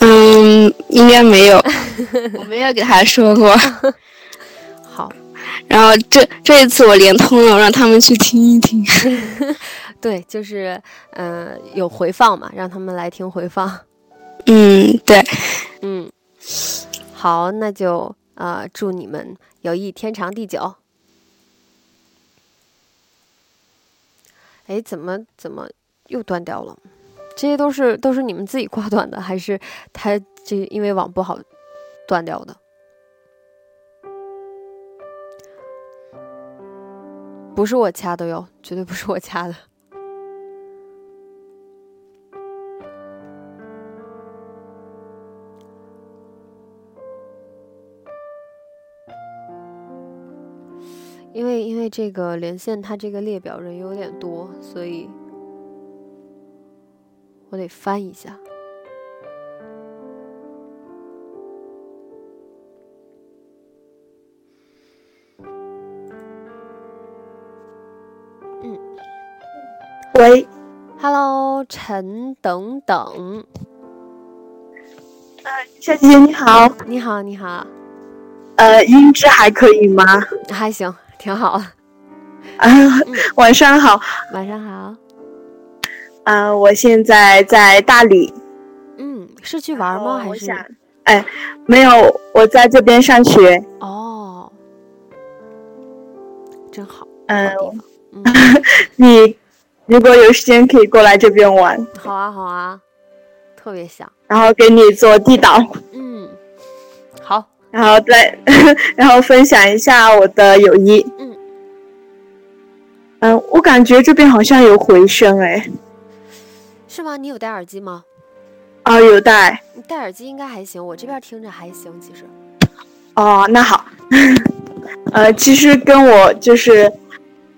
嗯，应该没有。我没有给他说过。好。然后这这一次我连通了，让他们去听一听。对，就是，嗯，有回放嘛，让他们来听回放。嗯，对，嗯，好，那就呃，祝你们友谊天长地久。哎，怎么怎么又断掉了？这些都是都是你们自己挂断的，还是他这因为网不好断掉的？不是我掐的哟，绝对不是我掐的。因为因为这个连线，它这个列表人有点多，所以我得翻一下。嗯，喂，Hello，陈等等，呃，小姐姐你好，你好你好，呃，音质还可以吗？还行。挺好 啊，晚上好，晚上好。啊，我现在在大理。嗯，是去玩吗？还是？哎，没有，我在这边上学。哦，真好。嗯，你如果有时间可以过来这边玩。好啊，好啊，特别想。然后给你做地导。然后再，然后分享一下我的友谊。嗯，嗯，我感觉这边好像有回声，哎，是吗？你有戴耳机吗？啊，有戴。你戴耳机应该还行，我这边听着还行，其实。哦，那好。呃，其实跟我就是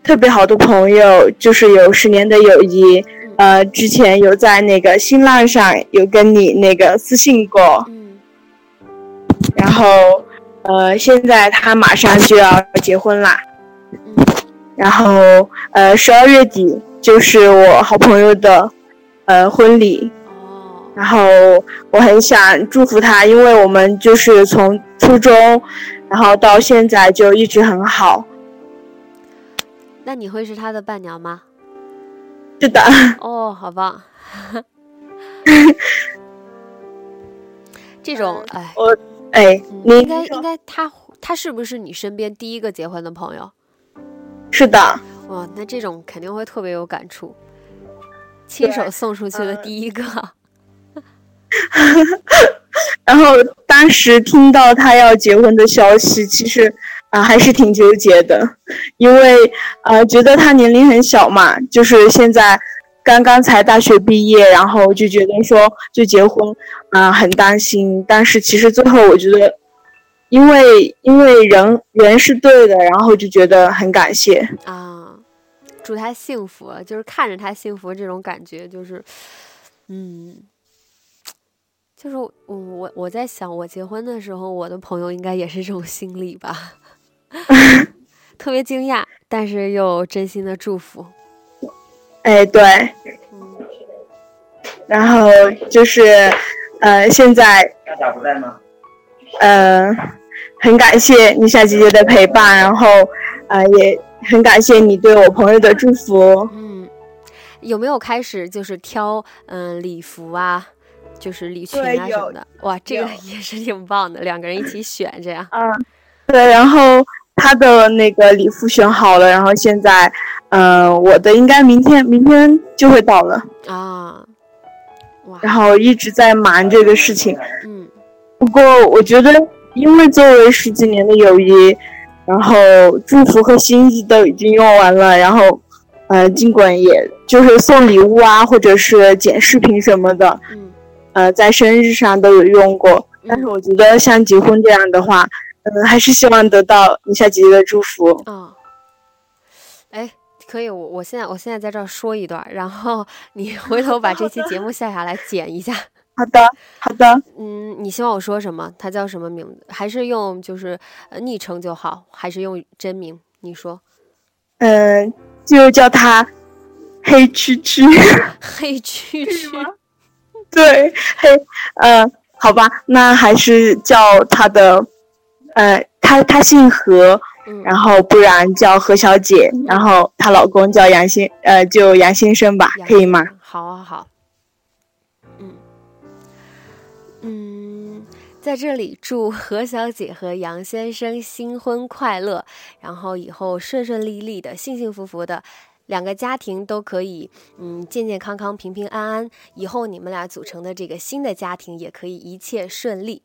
特别好的朋友，就是有十年的友谊。呃，之前有在那个新浪上有跟你那个私信过。嗯。然后呃，现在他马上就要结婚啦。然后呃，十二月底就是我好朋友的呃婚礼。然后我很想祝福他，因为我们就是从初中，然后到现在就一直很好。那你会是他的伴娘吗？是的。哦，好棒。这种哎，我哎，你应该应该他他是不是你身边第一个结婚的朋友？是的。哇，那这种肯定会特别有感触，亲手送出去的第一个。然后当时听到他要结婚的消息，其实啊还是挺纠结的，因为啊觉得他年龄很小嘛，就是现在刚刚才大学毕业，然后就觉得说就结婚啊很担心。但是其实最后我觉得，因为因为人人是对的，然后就觉得很感谢啊，祝他幸福，就是看着他幸福这种感觉，就是嗯。就是我我我在想，我结婚的时候，我的朋友应该也是这种心理吧，特别惊讶，但是又真心的祝福。哎，对。然后就是，呃，现在。家不在吗？呃，很感谢妮夏姐姐的陪伴，然后，呃，也很感谢你对我朋友的祝福。嗯，有没有开始就是挑嗯礼服啊？就是礼裙啊什么的，哇，这个也是挺棒的，两个人一起选这样。嗯，对，然后他的那个礼服选好了，然后现在，嗯，我的应该明天明天就会到了啊。哇，然后一直在忙这个事情。嗯，不过我觉得，因为作为十几年的友谊，然后祝福和心意都已经用完了，然后，呃，尽管也就是送礼物啊，或者是剪视频什么的。嗯。呃，在生日上都有用过，但是我觉得像结婚这样的话，嗯，还是希望得到你夏姐姐的祝福。嗯，哎，可以，我我现在我现在在这儿说一段，然后你回头把这期节目下下来剪一下。好的，好的。嗯，你希望我说什么？他叫什么名字？还是用就是呃昵称就好？还是用真名？你说。嗯，就叫他黑蛐蛐。黑蛐蛐。对，黑，呃，好吧，那还是叫他的，呃，他他姓何，然后不然叫何小姐，然后她老公叫杨先，呃，就杨先生吧，可以吗？好，好，好，嗯，嗯，在这里祝何小姐和杨先生新婚快乐，然后以后顺顺利利的，幸幸福福的。两个家庭都可以，嗯，健健康康、平平安安。以后你们俩组成的这个新的家庭也可以一切顺利。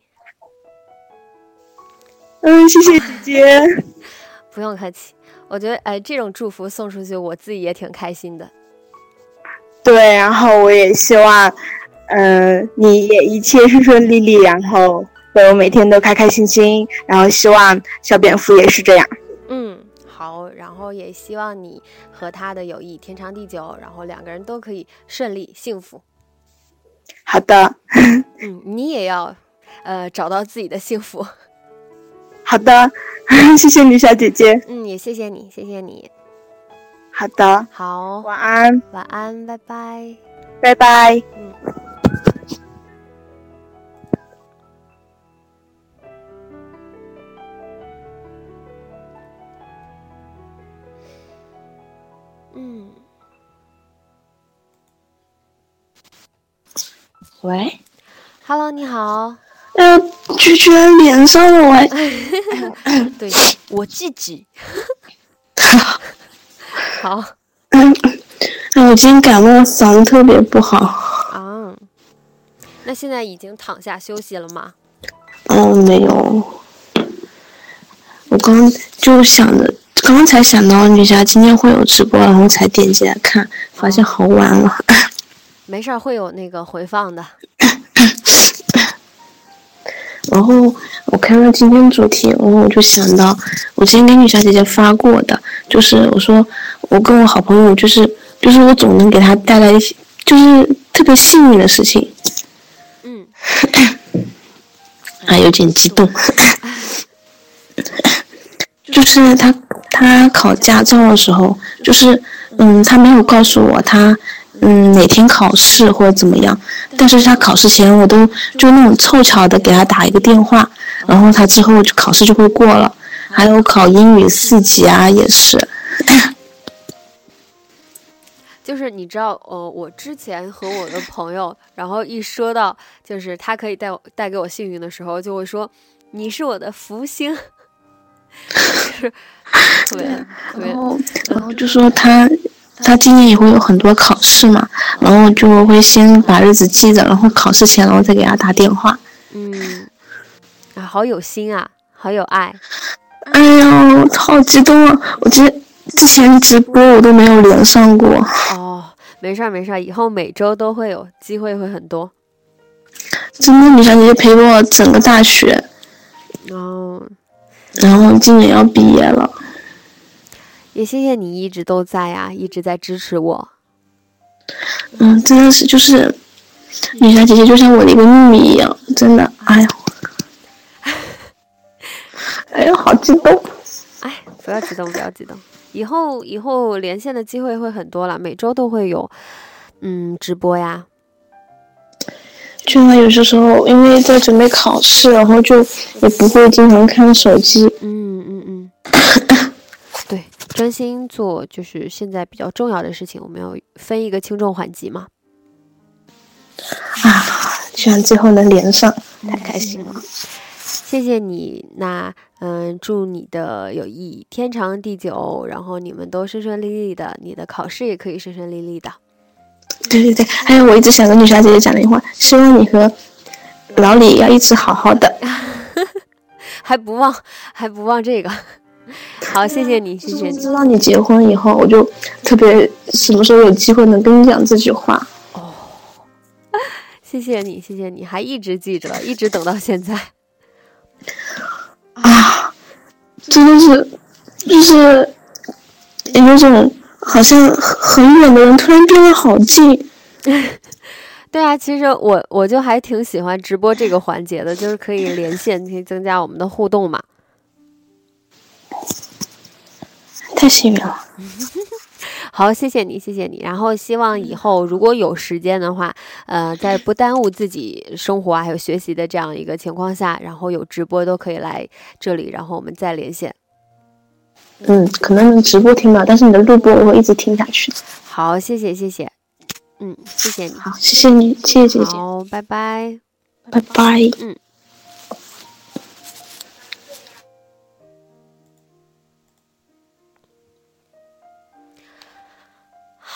嗯，谢谢姐姐。不用客气，我觉得，哎，这种祝福送出去，我自己也挺开心的。对，然后我也希望，嗯，你也一切顺顺利利，然后我每天都开开心心，然后希望小蝙蝠也是这样。嗯。好，然后也希望你和他的友谊天长地久，然后两个人都可以顺利幸福。好的，嗯，你也要，呃，找到自己的幸福。好的，谢谢你，小姐姐。嗯，也谢谢你，谢谢你。好的，好，晚安，晚安，拜拜，拜拜。嗯。嗯，喂，Hello，你好。呃，居然连上了喂。对，我自己。好。嗯，我今天感冒，嗓子特别不好。啊，那现在已经躺下休息了吗？嗯，没有。我刚就想着。刚才想到女侠今天会有直播，然后才点进来看，发现好晚了。没事儿，会有那个回放的。然后我看到今天主题，然后我就想到我之前给女侠姐姐发过的，就是我说我跟我好朋友，就是就是我总能给她带来一些就是特别幸运的事情。嗯。啊有点激动。就是他他考驾照的时候，就是嗯，他没有告诉我他嗯哪天考试或者怎么样，但是他考试前我都就那种凑巧的给他打一个电话，然后他之后考试就会过了。还有考英语四级啊，也是。就是你知道，呃，我之前和我的朋友，然后一说到就是他可以带带给我幸运的时候，就会说你是我的福星。就是特别特别。然后，然后就说他他今年也会有很多考试嘛，然后就会先把日子记着，然后考试前然后再给他打电话。嗯，啊，好有心啊，好有爱。哎呀，好激动啊！我之之前直播我都没有连上过。哦，没事儿没事儿，以后每周都会有机会，会很多。真的，女小姐姐陪我整个大学。哦。然后今年要毕业了。也谢谢你一直都在呀，一直在支持我。嗯，真的是，就是女侠姐姐就像我的一个秘密一样，真的，哎呀。哎呀，好激动！哎，不要激动，不要激动。以后以后连线的机会会很多了，每周都会有，嗯，直播呀。就啊，有些时候因为在准备考试，然后就也不会经常看手机。嗯嗯嗯。对，专心做就是现在比较重要的事情。我们要分一个轻重缓急嘛。啊，居然最后能连上，太开心了。谢谢你，那嗯，祝你的友谊天长地久，然后你们都顺顺利利的，你的考试也可以顺顺利利的。对对对，还有我一直想跟女侠姐姐讲的一句话，希望你和老李要一直好好的。还不忘，还不忘这个。好，谢谢你，谢谢你。知道你结婚以后，我就特别什么时候有机会能跟你讲这句话。哦，谢谢你，谢谢你，还一直记着，一直等到现在。啊，真的是，就是有种好像很远的人突然变得好近。对啊，其实我我就还挺喜欢直播这个环节的，就是可以连线，可以增加我们的互动嘛。太幸运了。好，谢谢你，谢谢你。然后希望以后如果有时间的话，呃，在不耽误自己生活还有学习的这样一个情况下，然后有直播都可以来这里，然后我们再连线。嗯，可能直播听吧，但是你的录播我会一直听下去。好，谢谢，谢谢。嗯，谢谢你。好，谢谢你，谢谢姐姐。好，拜拜。拜拜。嗯。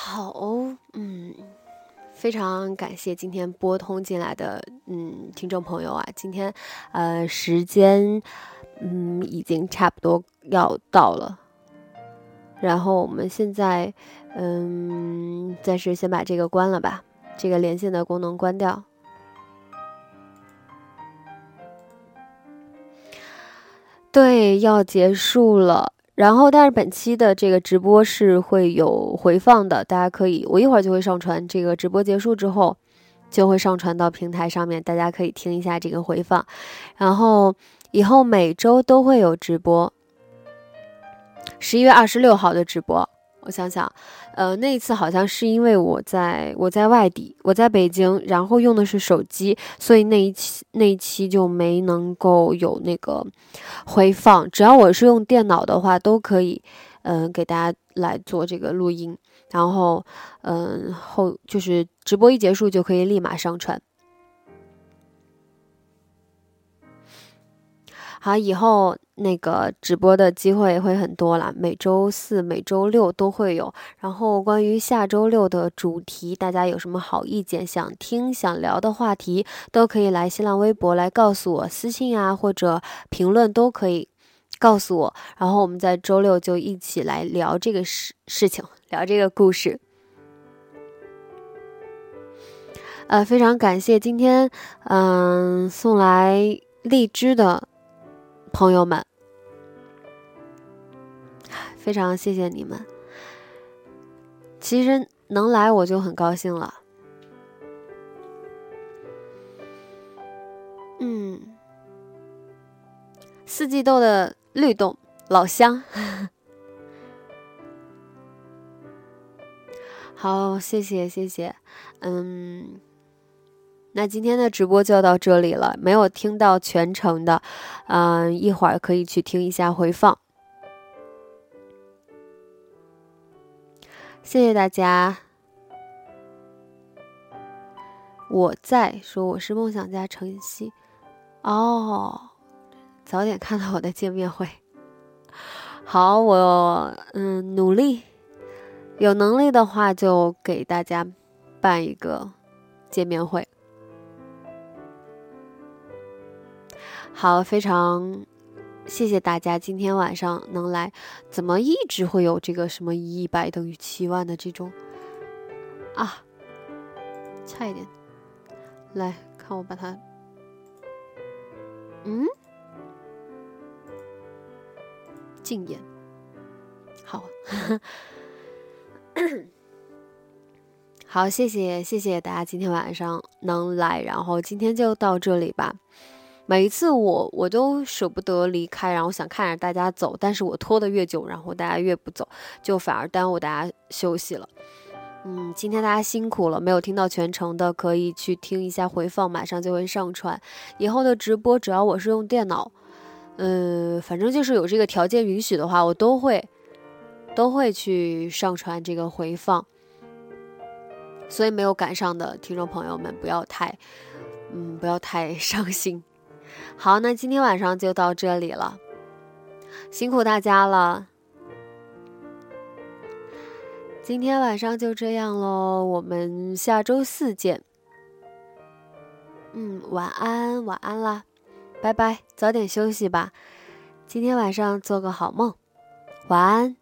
好，嗯，非常感谢今天拨通进来的嗯听众朋友啊，今天呃时间嗯已经差不多要到了，然后我们现在嗯暂时先把这个关了吧，这个连线的功能关掉。对，要结束了。然后，但是本期的这个直播是会有回放的，大家可以，我一会儿就会上传。这个直播结束之后，就会上传到平台上面，大家可以听一下这个回放。然后以后每周都会有直播，十一月二十六号的直播。我想想，呃，那一次好像是因为我在我在外地，我在北京，然后用的是手机，所以那一期那一期就没能够有那个回放。只要我是用电脑的话，都可以，嗯，给大家来做这个录音，然后，嗯，后就是直播一结束就可以立马上传。好，以后那个直播的机会会很多了，每周四、每周六都会有。然后关于下周六的主题，大家有什么好意见、想听、想聊的话题，都可以来新浪微博来告诉我，私信啊或者评论都可以告诉我。然后我们在周六就一起来聊这个事事情，聊这个故事。呃，非常感谢今天嗯送来荔枝的。朋友们，非常谢谢你们。其实能来我就很高兴了。嗯，四季豆的律动，老乡。好，谢谢谢谢，嗯，那今天的直播就到这里了。没有听到全程的，嗯，一会儿可以去听一下回放。谢谢大家。我在说我是梦想家程曦，哦，早点看到我的见面会。好，我嗯努力。有能力的话，就给大家办一个见面会。好，非常谢谢大家今天晚上能来。怎么一直会有这个什么一百等于七万的这种啊？差一点，来看我把它，嗯，禁言，好。好，谢谢谢谢大家今天晚上能来，然后今天就到这里吧。每一次我我都舍不得离开，然后想看着大家走，但是我拖得越久，然后大家越不走，就反而耽误大家休息了。嗯，今天大家辛苦了，没有听到全程的可以去听一下回放，马上就会上传。以后的直播只要我是用电脑，嗯，反正就是有这个条件允许的话，我都会。都会去上传这个回放，所以没有赶上的听众朋友们不要太，嗯，不要太伤心。好，那今天晚上就到这里了，辛苦大家了。今天晚上就这样喽，我们下周四见。嗯，晚安，晚安啦，拜拜，早点休息吧。今天晚上做个好梦，晚安。